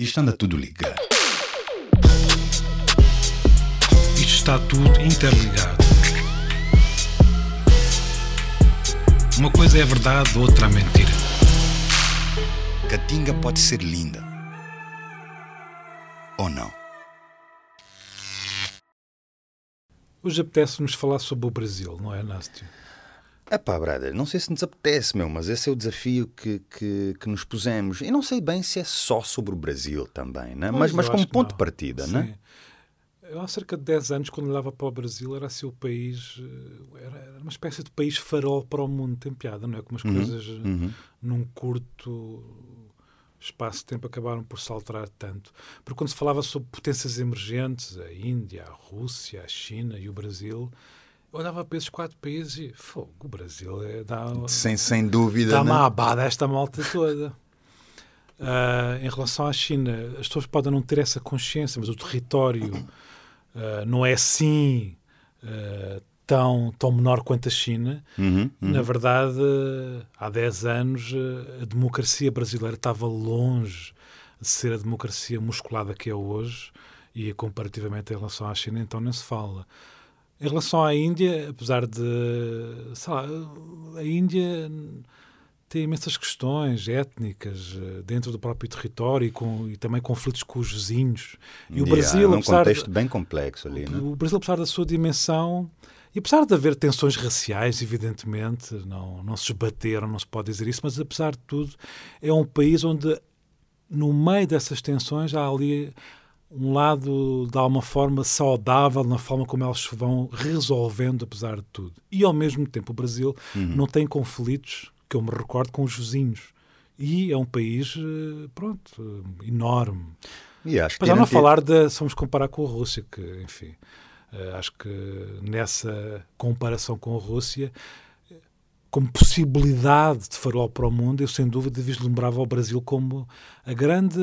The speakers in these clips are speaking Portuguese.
Isto anda tudo ligado. Isto está tudo interligado. Uma coisa é verdade, outra é mentira. Catinga pode ser linda. Ou não? Hoje apetece-nos falar sobre o Brasil, não é, Nástio? Epá, brother, não sei se nos apetece, meu, mas esse é o desafio que, que, que nos pusemos. E não sei bem se é só sobre o Brasil também, né? mas, mas como ponto não. de partida, Sim. né? Eu, há cerca de 10 anos, quando olhava para o Brasil, era assim o país. eh, Era, uma espécie de país farol para o mundo. Tem piada, não é? Como as coisas, eh, Uhum. num curto espaço de tempo, acabaram por se alterar tanto. Porque quando se falava sobre potências emergentes, a Índia, a Rússia, a China e o Brasil, olhava para esses quatro países e. Fogo, o Brasil é, dá, Sem, sem dúvida, Dá né? uma abada a esta malta toda. Ah, em relação à China, as pessoas podem não ter essa consciência, mas o território ah, não é assim ah, tão, tão menor quanto a China. Uhum, uhum. Na verdade, há 10 anos, a democracia brasileira estava longe de ser a democracia musculada que é hoje, e comparativamente em relação à China, então nem se fala. Em relação à Índia, apesar de. Sei lá, a Índia tem imensas questões étnicas eh, dentro do próprio território e, com, e também conflitos com os vizinhos. E o Yeah, Brasil, é um apesar de- contexto bem complexo ali, né? o Brasil, apesar da sua dimensão, e apesar de haver tensões raciais, evidentemente, não, não se esbateram, não se pode dizer isso, mas apesar de tudo, é um país onde, no meio dessas tensões, há ali um lado, de alguma forma, saudável na forma como elas se vão resolvendo, apesar de tudo. E, ao mesmo tempo, o Brasil Uhum. não tem conflitos, que eu me recordo, com os vizinhos. E é um país, eh, pronto, eh, enorme. E acho que Para não garantir- falar de, se vamos comparar com a Rússia, que, enfim, eh, acho que nessa comparação com a Rússia, como possibilidade de farol para o mundo, eu sem dúvida vislumbrava o Brasil como a grande.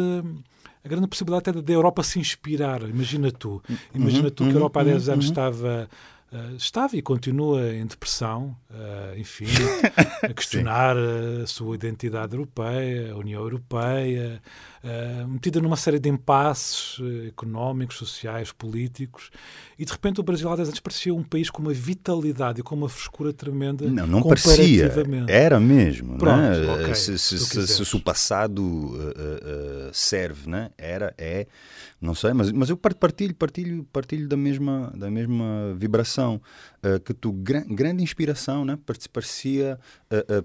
A grande possibilidade até da Europa se inspirar. Imagina tu. Imagina tu que a uhum, Europa há 10 uhum, anos uhum. estava, eh, estava e continua em depressão, eh, enfim, a questionar eh, a sua identidade europeia, a União Europeia, eh, metida numa série de impasses eh, económicos, sociais, políticos, e de repente o Brasil há 10 anos parecia um país com uma vitalidade e com uma frescura tremenda. Não, não parecia. Era mesmo. Pronto, né? ok, se, se, se se- se- se o passado uh, serve, né? era, é, não sei, mas, mas eu par- partilho, partilho, partilho da mesma, da mesma vibração. que tu, gran- grande inspiração, né? Parecia,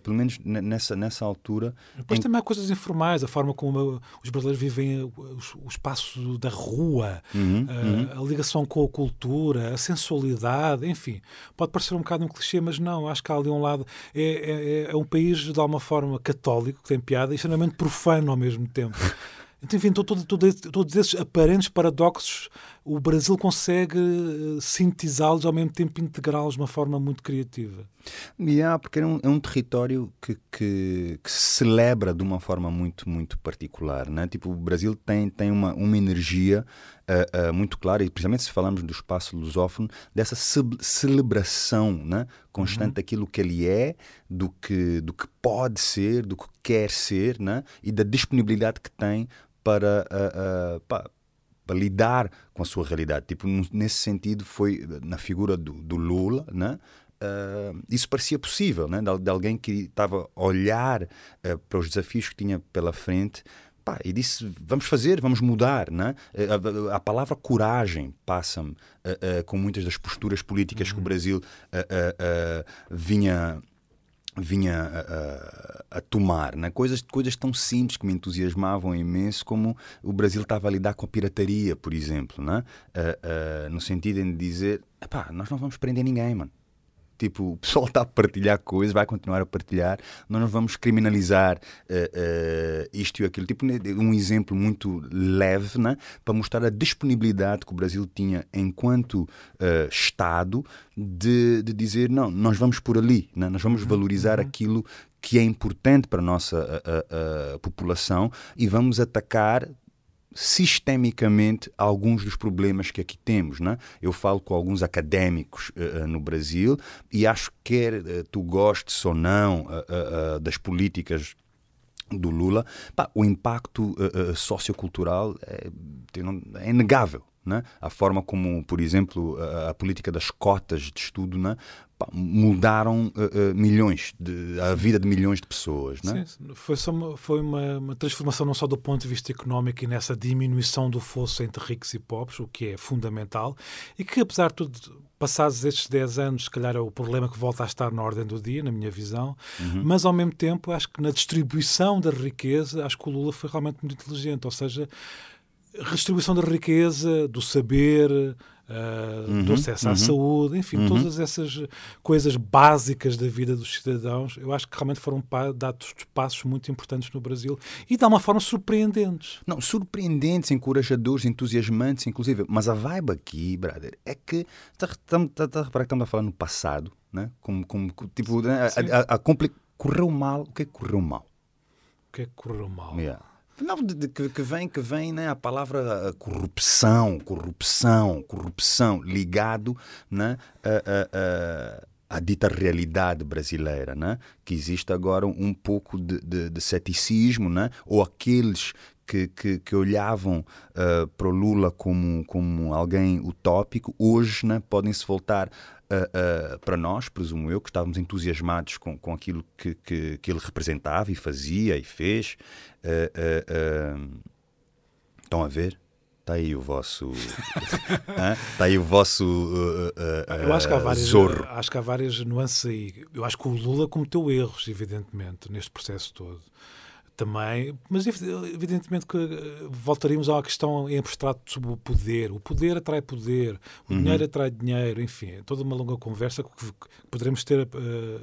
pelo menos ne- nessa, nessa altura, Depois em- também há coisas informais, a forma como uh, os brasileiros vivem os- o espaço da rua, Uhum, uh, a ligação com a cultura, a sensualidade, enfim. Pode parecer um bocado um clichê, mas não, acho que há ali um lado. É, é- é um país, de alguma forma, católico, que tem piada, e extremamente profano ao mesmo tempo. Então, enfim, todos esses aparentes paradoxos, o Brasil consegue uh, sintetizá-los ao mesmo tempo integrá-los de uma forma muito criativa. Yeah, porque é um, é um território que, que, que se celebra de uma forma muito, muito particular. Né? Tipo, o Brasil tem, tem uma, uma energia ah, ah, muito clara, e principalmente se falamos do espaço lusófono, dessa ce- celebração né? constante daquilo que ele é, do que, do que pode ser, do que quer ser, né? e da disponibilidade que tem para. ah, pá, para lidar com a sua realidade. Tipo, nesse sentido, foi na figura do, do Lula, né? Ah, isso parecia possível, né? de, de alguém que estava a olhar ah, para os desafios que tinha pela frente pá, e disse: vamos fazer, vamos mudar. Né? Ah, A, a palavra coragem passa-me com muitas das posturas políticas que o Brasil ah, ah, vinha vinha a, a- a tomar, né? coisas, coisas tão simples que me entusiasmavam imenso, como o Brasil estava a lidar com a pirataria, por exemplo, né? Ah, ah, no sentido de dizer: "Epá, nós não vamos prender ninguém, mano. Tipo, o pessoal está a partilhar coisas, vai continuar a partilhar, nós não vamos criminalizar ah, ah, isto e aquilo. Tipo, um exemplo muito leve, né? para mostrar a disponibilidade que o Brasil tinha enquanto ah, Estado de, de dizer: não, nós vamos por ali, né? nós vamos valorizar aquilo que é importante para a nossa ah, ah, ah, população e vamos atacar sistemicamente alguns dos problemas que aqui temos. Né? Eu falo com alguns académicos uh, uh, no Brasil e acho que quer uh, tu gostes ou não das políticas do Lula, pá, o impacto uh, uh, sociocultural é, é inegável. Né? A forma como, por exemplo, a, a política das cotas de estudo né? Mudaram uh, uh, milhões, de, a vida de milhões de pessoas. Né? Sim, foi, uma, foi uma, uma, transformação não só do ponto de vista económico e nessa diminuição do fosso entre ricos e pobres, o que é fundamental, e que, apesar de tudo, passados estes 10 anos, se calhar é o problema que volta a estar na ordem do dia, na minha visão, uhum. mas ao mesmo tempo acho que na distribuição da riqueza, acho que o Lula foi realmente muito inteligente, ou seja, redistribuição da riqueza, do saber, uh, uhum, do acesso uhum, à saúde, enfim, uhum. todas essas coisas básicas da vida dos cidadãos, eu acho que realmente foram dados passos muito importantes no Brasil e de uma forma surpreendentes. Não, surpreendentes, encorajadores, entusiasmantes, inclusive. Mas a vibe aqui, brother, é que estamos tá, tá, tá, a falar no passado, né? Como, como tipo, né? a, a, a, a correu mal. O que é que correu mal? O que é que correu mal? Yeah. Não, de, de, que, vem, que vem né, a palavra corrupção, corrupção, corrupção, ligado né, a, a, a, a dita realidade brasileira, né? que existe agora um pouco de, de, de ceticismo, né? ou aqueles que, que, que, olhavam uh, para o Lula como, como alguém utópico, hoje né, podem se voltar uh, uh, para nós, presumo eu, que estávamos entusiasmados com, com aquilo que, que, que ele representava e fazia e fez. Uh, estão a ver? Está aí o vosso. Está aí o vosso. eu acho que, há várias, zorro. acho que há várias nuances aí. Eu acho que o Lula cometeu erros, evidentemente, neste processo todo também, mas evidentemente que eh, voltaríamos à questão em abstrato sobre o poder. O poder atrai poder, o uhum. dinheiro atrai dinheiro, enfim, é toda uma longa conversa que, poderemos ter uh, uh,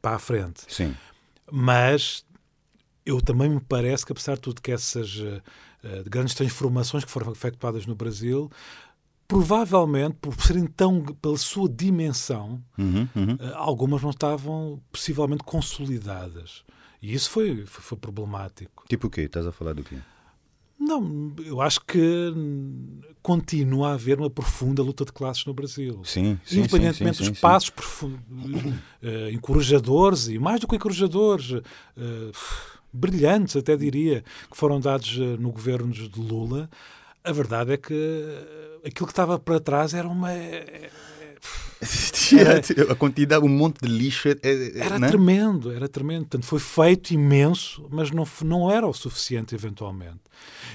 para a frente. Sim. Mas eu também me parece que, apesar de tudo, que essas uh, grandes transformações que foram efetuadas no Brasil provavelmente por serem tão pela sua dimensão uhum, uhum. algumas não estavam possivelmente consolidadas e isso foi, foi, foi problemático. Tipo o quê? Estás a falar do quê? Não, eu acho que continua a haver uma profunda luta de classes no Brasil. Sim, sim Independentemente sim, sim, dos passos uh, encorajadores e mais do que encorajadores, uh, brilhantes até diria, que foram dados uh, no governo de Lula, a verdade é que aquilo que estava para trás era uma era, a quantidade, um monte de lixo. É, é, era né? tremendo, era tremendo. Portanto, foi feito imenso, mas não, não era o suficiente, eventualmente.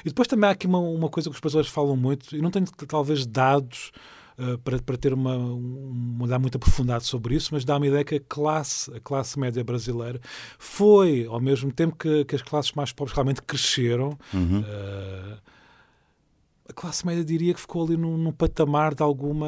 E depois também há aqui uma, uma coisa que os brasileiros falam muito, e não tenho talvez dados uh, para, para ter uma, dar muito aprofundado sobre isso, mas dá-me a ideia que a classe, a classe média brasileira foi, ao mesmo tempo que, que as classes mais pobres realmente cresceram. Uhum. Uh, a classe média diria que ficou ali num, num, patamar de alguma.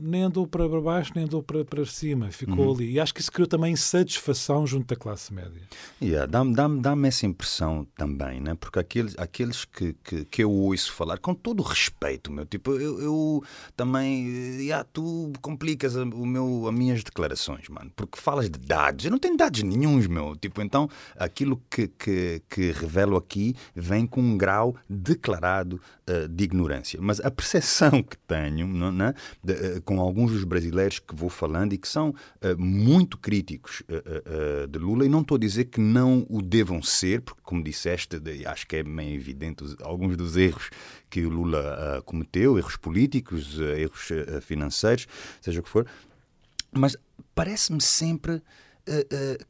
nem andou para baixo, nem andou para, para cima, ficou uhum. ali. E acho que isso criou também insatisfação junto da classe média. Yeah, Dá-me dá dá essa impressão também, né? porque aqueles, aqueles que, que, que, eu ouço falar, com todo o respeito, meu, tipo, eu, eu também. Yeah, tu complicas a, o meu, as minhas declarações, mano, porque falas de dados. Eu não tenho dados nenhums, meu. Tipo, então, aquilo que, que, que revelo aqui vem com um grau declarado. Uh, de ignorância. Mas a percepção que tenho é? de, uh, com alguns dos brasileiros que vou falando e que são uh, muito críticos de Lula, e não estou a dizer que não o devam ser, porque, como disseste, de, acho que é bem evidente os, alguns dos erros que o Lula cometeu, erros políticos, erros financeiros, seja o que for, mas parece-me sempre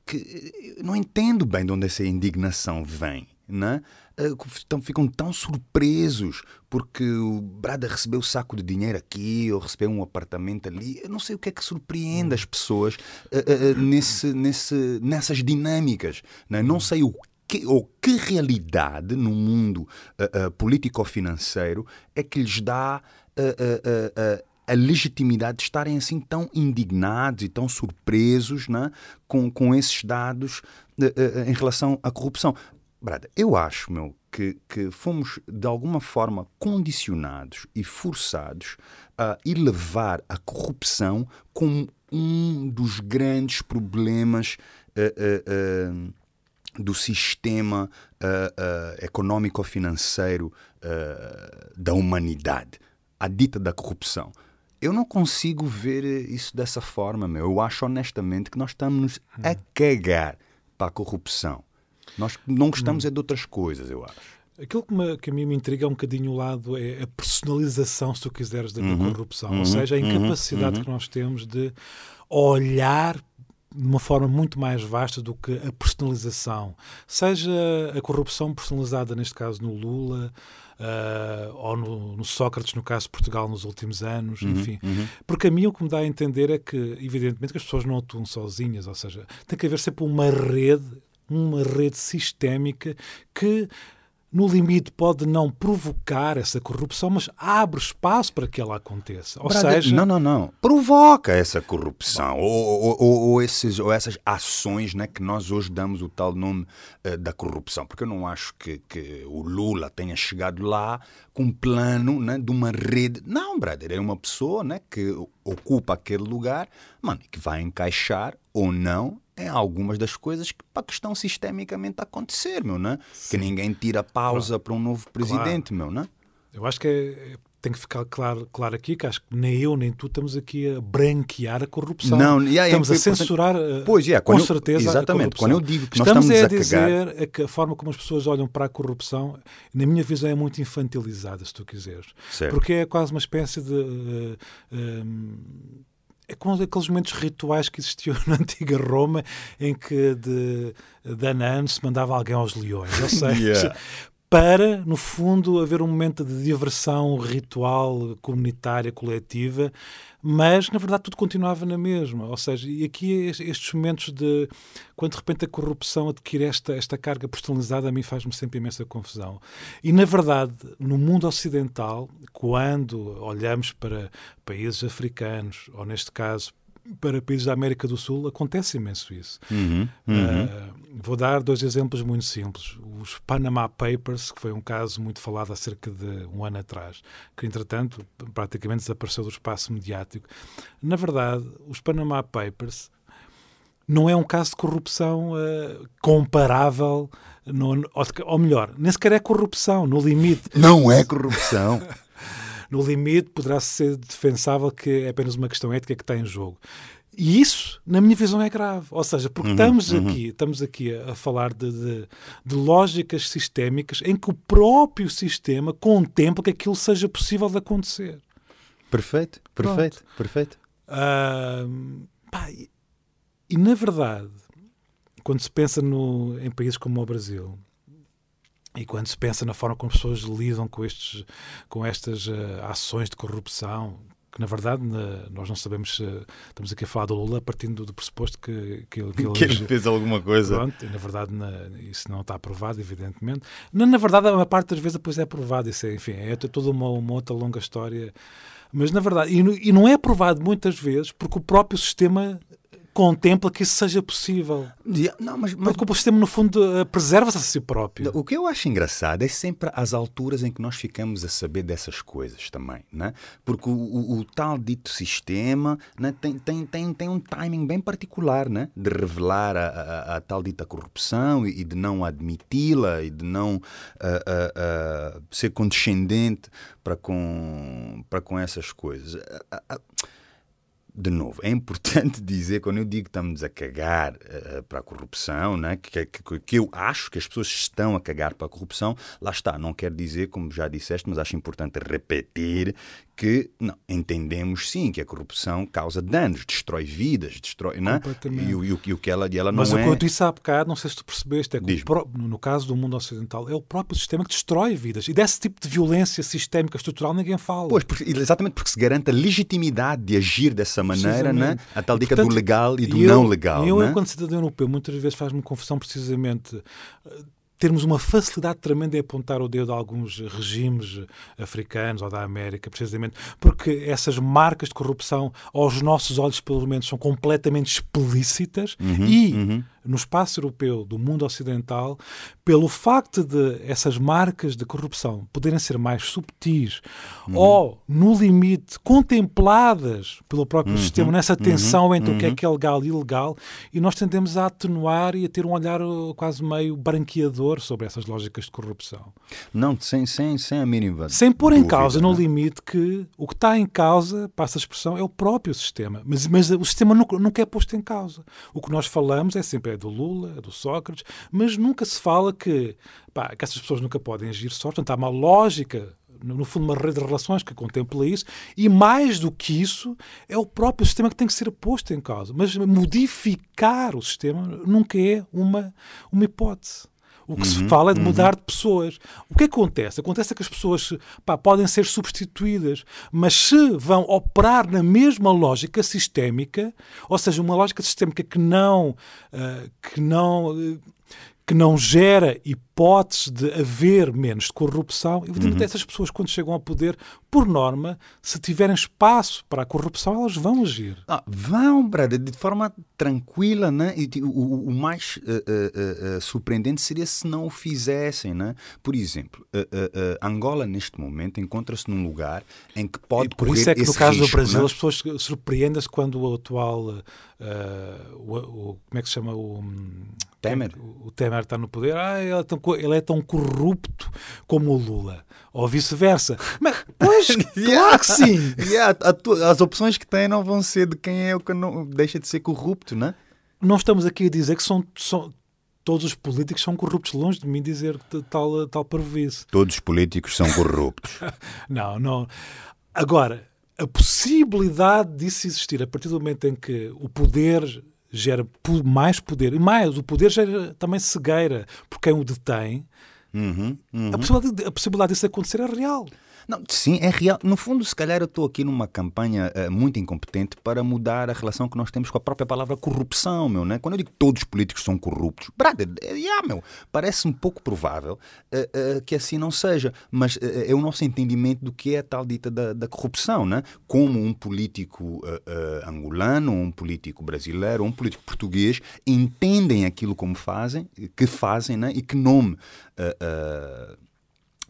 que não entendo bem de onde essa indignação vem. Não então ficam tão surpresos porque o Brada recebeu um saco de dinheiro aqui ou recebeu um apartamento ali. Eu não sei o que é que surpreende as pessoas uh, uh, nesse, nesse, nessas dinâmicas. Não, é? não sei o que, ou que realidade no mundo uh, político-financeiro é que lhes dá a legitimidade de estarem assim tão indignados e tão surpresos né, com, com esses dados em relação à corrupção. Brada, eu acho, meu, que, que fomos de alguma forma condicionados e forçados a elevar a corrupção como um dos grandes problemas uh, uh, uh, do sistema econômico-financeiro da humanidade, a dita da corrupção. Eu não consigo ver isso dessa forma, meu. Eu acho honestamente que nós estamos a cagar para a corrupção. Nós não gostamos hum. é de outras coisas, eu acho. Aquilo que, me, que, a mim me intriga é um bocadinho o lado, é a personalização, se tu quiseres, da uhum, corrupção. Uhum, Ou seja, a uhum, incapacidade uhum, que nós temos de olhar de uma forma muito mais vasta do que a personalização. Seja a corrupção personalizada, neste caso no Lula, uh, ou no, no, Sócrates, no caso de Portugal, nos últimos anos, uhum, enfim. Uhum. Porque a mim o que me dá a entender é que, evidentemente, que as pessoas não atuam sozinhas, ou seja, tem que haver sempre uma rede, uma rede sistémica que no limite pode não provocar essa corrupção, mas abre espaço para que ela aconteça. Ou Braga, seja, não, não, não, provoca essa corrupção ou, ou, ou, ou, esses, ou essas ações, né, que nós hoje damos o tal nome uh, da corrupção, porque eu não acho que, que o Lula tenha chegado lá com um plano, né, de uma rede. Não, brother, é uma pessoa, né, que ocupa aquele lugar, mano, que vai encaixar ou não em algumas das coisas que, para que estão sistemicamente a acontecer, meu, né? Que ninguém tira pausa claro. para um novo presidente, claro. meu, né? Eu acho que é, tem que ficar claro, claro aqui que acho que nem eu nem tu estamos aqui a branquear a corrupção. Não, yeah, estamos é, a censurar pois, yeah, com certeza exatamente, quando eu digo que estamos, nós estamos a, a dizer cagar... que a forma como as pessoas olham para a corrupção, na minha visão, é muito infantilizada, se tu quiseres. Certo. Porque é quase uma espécie de... Uh, uh, é como aqueles momentos rituais que existiam na antiga Roma em que de, de se mandava alguém aos leões. Ou seja, yeah. Para, no fundo, haver um momento de diversão ritual, comunitária, coletiva, mas na verdade tudo continuava na mesma. Ou seja, e aqui estes momentos de quando de repente a corrupção adquire esta, esta carga personalizada, a mim faz-me sempre imensa confusão. E na verdade, no mundo ocidental, quando olhamos para países africanos, ou neste caso para países da América do Sul acontece imenso isso. Uhum, uhum. Uh, vou dar dois exemplos muito simples. Os Panama Papers, que foi um caso muito falado há cerca de um ano atrás, que entretanto praticamente desapareceu do espaço mediático. Na verdade, os Panama Papers não é um caso de corrupção uh, comparável, no, ou melhor, nem sequer é corrupção, no limite. Não é corrupção. no limite, poderá ser defensável que é apenas uma questão ética que está em jogo. E isso, na minha visão, é grave. Ou seja, porque uhum, estamos, uhum. Aqui, estamos aqui a, falar de, de, de, lógicas sistémicas em que o próprio sistema contempla que aquilo seja possível de acontecer. Perfeito, perfeito, Pronto. perfeito. Uh, pá, e, e, na verdade, quando se pensa no, em países como o Brasil, e quando se pensa na forma como as pessoas lidam com, estes, com estas uh, ações de corrupção, que na verdade na, nós não sabemos se estamos aqui a falar do Lula partindo do pressuposto que, que, que, ele, que ele fez alguma coisa. Pronto, e na verdade na, isso não está aprovado, evidentemente. Na, na verdade, a parte das vezes depois é aprovado. Isso é, enfim, é toda uma, uma outra longa história. Mas na verdade, e não é aprovado muitas vezes porque o próprio sistema contempla que isso seja possível. Não, mas, mas... Porque o sistema, no fundo, eh, preserva-se a si próprio. O que eu acho engraçado é sempre as alturas em que nós ficamos a saber dessas coisas também. Né? Porque o, o, o tal dito sistema né, tem, tem, tem, tem um timing bem particular né? de revelar a, a, a tal dita corrupção e, de não admiti-la e de não uh, uh, uh, ser condescendente para com, para com essas coisas de novo, é importante dizer, quando eu digo que estamos a cagar uh, para a corrupção, né, que, que, que, eu acho que as pessoas estão a cagar para a corrupção, lá está, não quer dizer, como já disseste, mas acho importante repetir que não, entendemos sim que a corrupção causa danos, destrói vidas, destrói. Né? E, o, e, o, e o que ela, e ela Mas não o é. que eu disse há bocado, não sei se tu percebeste, é que pro, no caso do mundo ocidental, é o próprio sistema que destrói vidas. E desse tipo de violência sistémica estrutural ninguém fala. Pois, porque, exatamente porque se garante a legitimidade de agir dessa maneira, né? a tal dica do legal e do eu, não legal. Eu, né? enquanto cidadão europeu, muitas vezes faz-me confusão precisamente termos uma facilidade tremenda em apontar o dedo a alguns regimes africanos ou da América, precisamente porque essas marcas de corrupção, aos nossos olhos, pelo menos, são completamente explícitas uhum, e. Uhum no espaço europeu do mundo ocidental, pelo facto de essas marcas de corrupção poderem ser mais subtis uhum. ou, no limite, contempladas pelo próprio uhum. sistema, nessa uhum. tensão entre o que é uhum. que é legal e ilegal, e nós tendemos a atenuar e a ter um olhar uh, quase meio branqueador sobre essas lógicas de corrupção. Não, sem, sem, sem a mínima. Sem pôr em causa, no né? limite, que o que está em causa, passa a expressão, é o próprio sistema. Mas, mas o sistema nunca, nunca é posto em causa. O que nós falamos é sempre é do Lula, é do Sócrates, mas nunca se fala que, pá, que essas pessoas nunca podem agir só. Portanto, há uma lógica no fundo, uma rede de relações que contempla isso, e mais do que isso, é o próprio sistema que tem que ser posto em causa. Mas modificar o sistema nunca é uma, uma hipótese. O que se fala é de mudar de pessoas. O que acontece? Acontece que as pessoas pá, podem ser substituídas, mas se vão operar na mesma lógica sistémica, ou seja, uma lógica sistémica que não, uh, que não, uh, que não gera hipótese de haver menos de corrupção, evidentemente essas pessoas, quando chegam ao poder, por norma, se tiverem espaço para a corrupção, elas vão agir. Ah, vão, brother, de forma tranquila, né? E o, o, o mais uh, uh, uh, surpreendente seria se não o fizessem, né? Por exemplo, Angola neste momento encontra-se num lugar em que pode e por isso é que no caso risco, do Brasil né? as pessoas surpreendem-se quando o atual o, o, como é que se chama o Temer. O, o Temer está no poder. Ah, ele é tão, ele é tão corrupto como o Lula. Ou vice-versa. Mas, pois, claro que sim. Yeah, as opções que tem não vão ser de quem é o que não deixa de ser corrupto, né? Não estamos aqui a dizer que são, são todos os políticos são corruptos, longe de mim dizer tal, tal parvoíce. Todos os políticos são corruptos. não, não. Agora, a possibilidade disso existir a partir do momento em que o poder gera mais poder, e mais, o poder gera também cegueira por quem o detém, uhum, uhum. A, possibilidade, a possibilidade disso acontecer é real. Não, sim, é real. No fundo, se calhar eu estou aqui numa campanha uh, muito incompetente para mudar a relação que nós temos com a própria palavra corrupção, meu, né? Quando eu digo que todos os políticos são corruptos, brother, yeah, meu, parece um pouco provável uh, uh, que assim não seja, mas é o nosso entendimento do que é a tal dita da, da corrupção, né? Como um político angolano, um político brasileiro, um político português entendem aquilo como fazem, que fazem, né? E que nome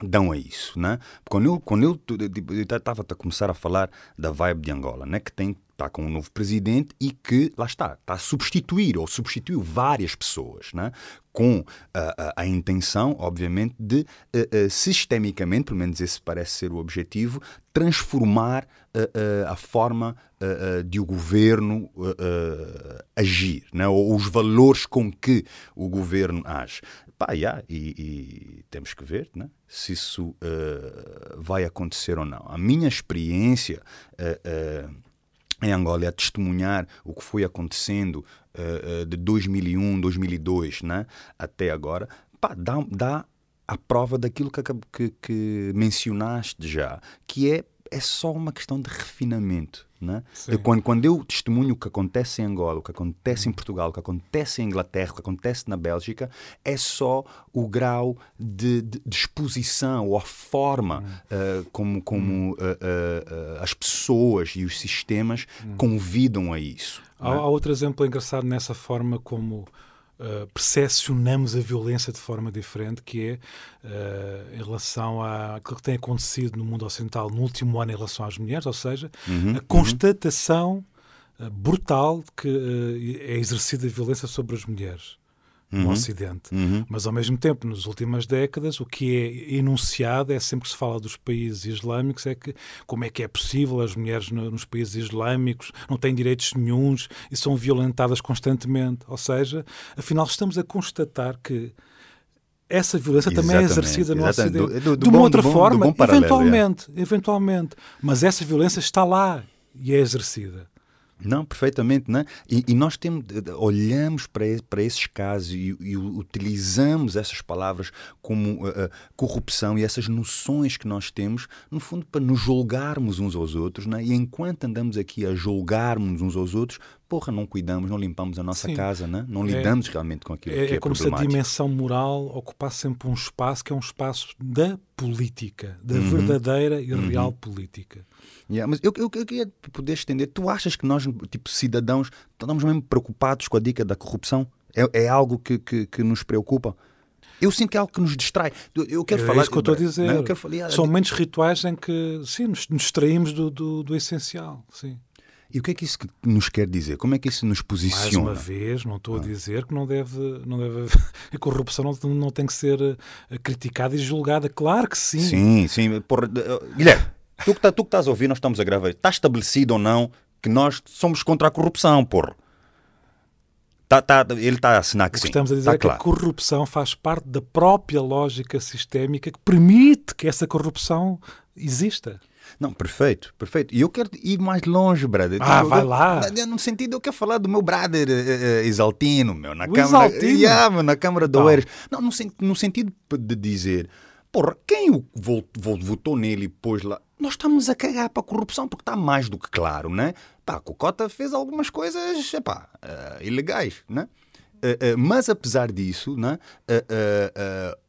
dão a isso, né? Quando eu quando eu estava a começar a falar da vibe de Angola, né, que tem está com um novo presidente e que lá está está a substituir ou substituiu várias pessoas, né? Com a, a, a intenção, obviamente, de uh, uh, sistemicamente, pelo menos esse parece ser o objetivo, transformar uh, a forma de o governo agir, né? ou os valores com que o governo age. Pá, yeah, e, e, temos que ver né? se isso uh, vai acontecer ou não. A minha experiência uh, uh, em Angola é testemunhar o que foi acontecendo de 2001, 2002 né? até agora, pá, dá, dá a prova daquilo que, que, que mencionaste já, que é é só uma questão de refinamento. Né? Eu, quando, quando eu testemunho o que acontece em Angola, o que acontece em Portugal, o que acontece em Inglaterra, o que acontece na Bélgica, é só o grau de, de, de exposição ou a forma uh, como, como uh, uh, as pessoas e os sistemas convidam a isso. Há, né? há outro exemplo engraçado nessa forma como Uh, percepcionamos a violência de forma diferente, que é uh, em relação àquilo que tem acontecido no mundo ocidental no último ano em relação às mulheres, ou seja, uhum, a constatação uh, brutal que é exercida a violência sobre as mulheres no Uhum. Ocidente. Uhum. Mas, ao mesmo tempo, nas últimas décadas, o que é enunciado é sempre que se fala dos países islâmicos, é que como é que é possível as mulheres no, nos países islâmicos não têm direitos nenhums e são violentadas constantemente. Ou seja, afinal, estamos a constatar que essa violência também é Exatamente, exercida no exatamente. Ocidente. Do- do de uma bom- outra bom- forma, bom paralelo, eventualmente, eventualmente. Mas essa violência está lá e é exercida. Não, perfeitamente, né? E, e nós temos, olhamos para, para esses casos e, e utilizamos essas palavras como uh, corrupção e essas noções que nós temos, no fundo, para nos julgarmos uns aos outros, né? E enquanto andamos aqui a julgarmos uns aos outros, porra, não cuidamos, não limpamos a nossa Sim. casa, né? Não É- lidamos realmente com aquilo É, que é, é como se a dimensão moral ocupasse sempre um espaço que é um espaço da política, da Uhum. verdadeira e real política. Yeah, mas eu, eu, eu queria poder estender. Tu achas que nós, tipo cidadãos, estamos mesmo preocupados com a dica da corrupção? É, é algo que, que, que nos preocupa? Eu sinto que é algo que nos distrai. Eu, quero é falar. isso que eu estou a dizer. Não, quero São momentos rituais em que, sim, nos, nos distraímos do, do, do essencial. Sim. E o que é que isso nos quer dizer? Como é que isso nos posiciona? Mais uma vez, não estou a dizer que não deve. Não deve a corrupção não, não tem que ser eh, criticada e julgada. Claro que sim. Sim, sim. Porra, Guilherme, tu que, tá, tu que estás a ouvir, nós estamos a gravar. Está estabelecido ou não que nós somos contra a corrupção, porra. Tá, tá, ele está a assinar que o sim. estamos a dizer tá é que claro. a corrupção faz parte da própria lógica sistémica que permite que essa corrupção exista. Não, perfeito, perfeito. E eu quero ir mais longe, brother. Ah, Tipo, vai eu- lá. No sentido, eu quero falar do meu brother eh, Exaltino, meu, na O Câmara. Exaltino? Yeah, meu, na Câmara de Tá. Oeiras. Não, no, no sentido de dizer, porra, quem votou nele e pôs lá? Nós estamos a cagar para a corrupção porque está mais do que claro, né? Pá, Cocota fez algumas coisas, epá, eh, ilegais, né? Eh, eh, mas apesar disso, né?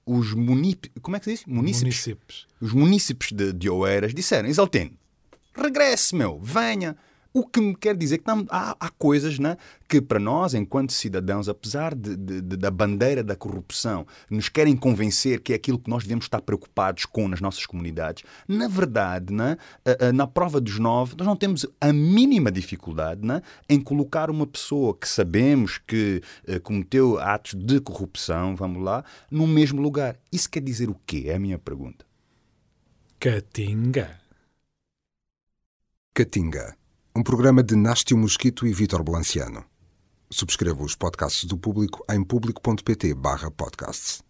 os munícipes, como é que se diz? Munícipes Municípios. os munícipes de, de Oeiras disseram: Exaltino, regresse, meu, venha. O que me quer dizer que há, há coisas né, que, para nós, enquanto cidadãos, apesar de, de- de- da bandeira da corrupção, nos querem convencer que é aquilo que nós devemos estar preocupados com nas nossas comunidades, na verdade, né, na prova dos nove, nós não temos a mínima dificuldade né, em colocar uma pessoa que sabemos que eh, cometeu atos de corrupção, vamos lá, no mesmo lugar. Isso quer dizer o quê? É a minha pergunta. Catinga. Catinga, um programa de Nástio Mosquito e Vítor Blanciano. Subscreva os podcasts do Público em público.pt/podcasts.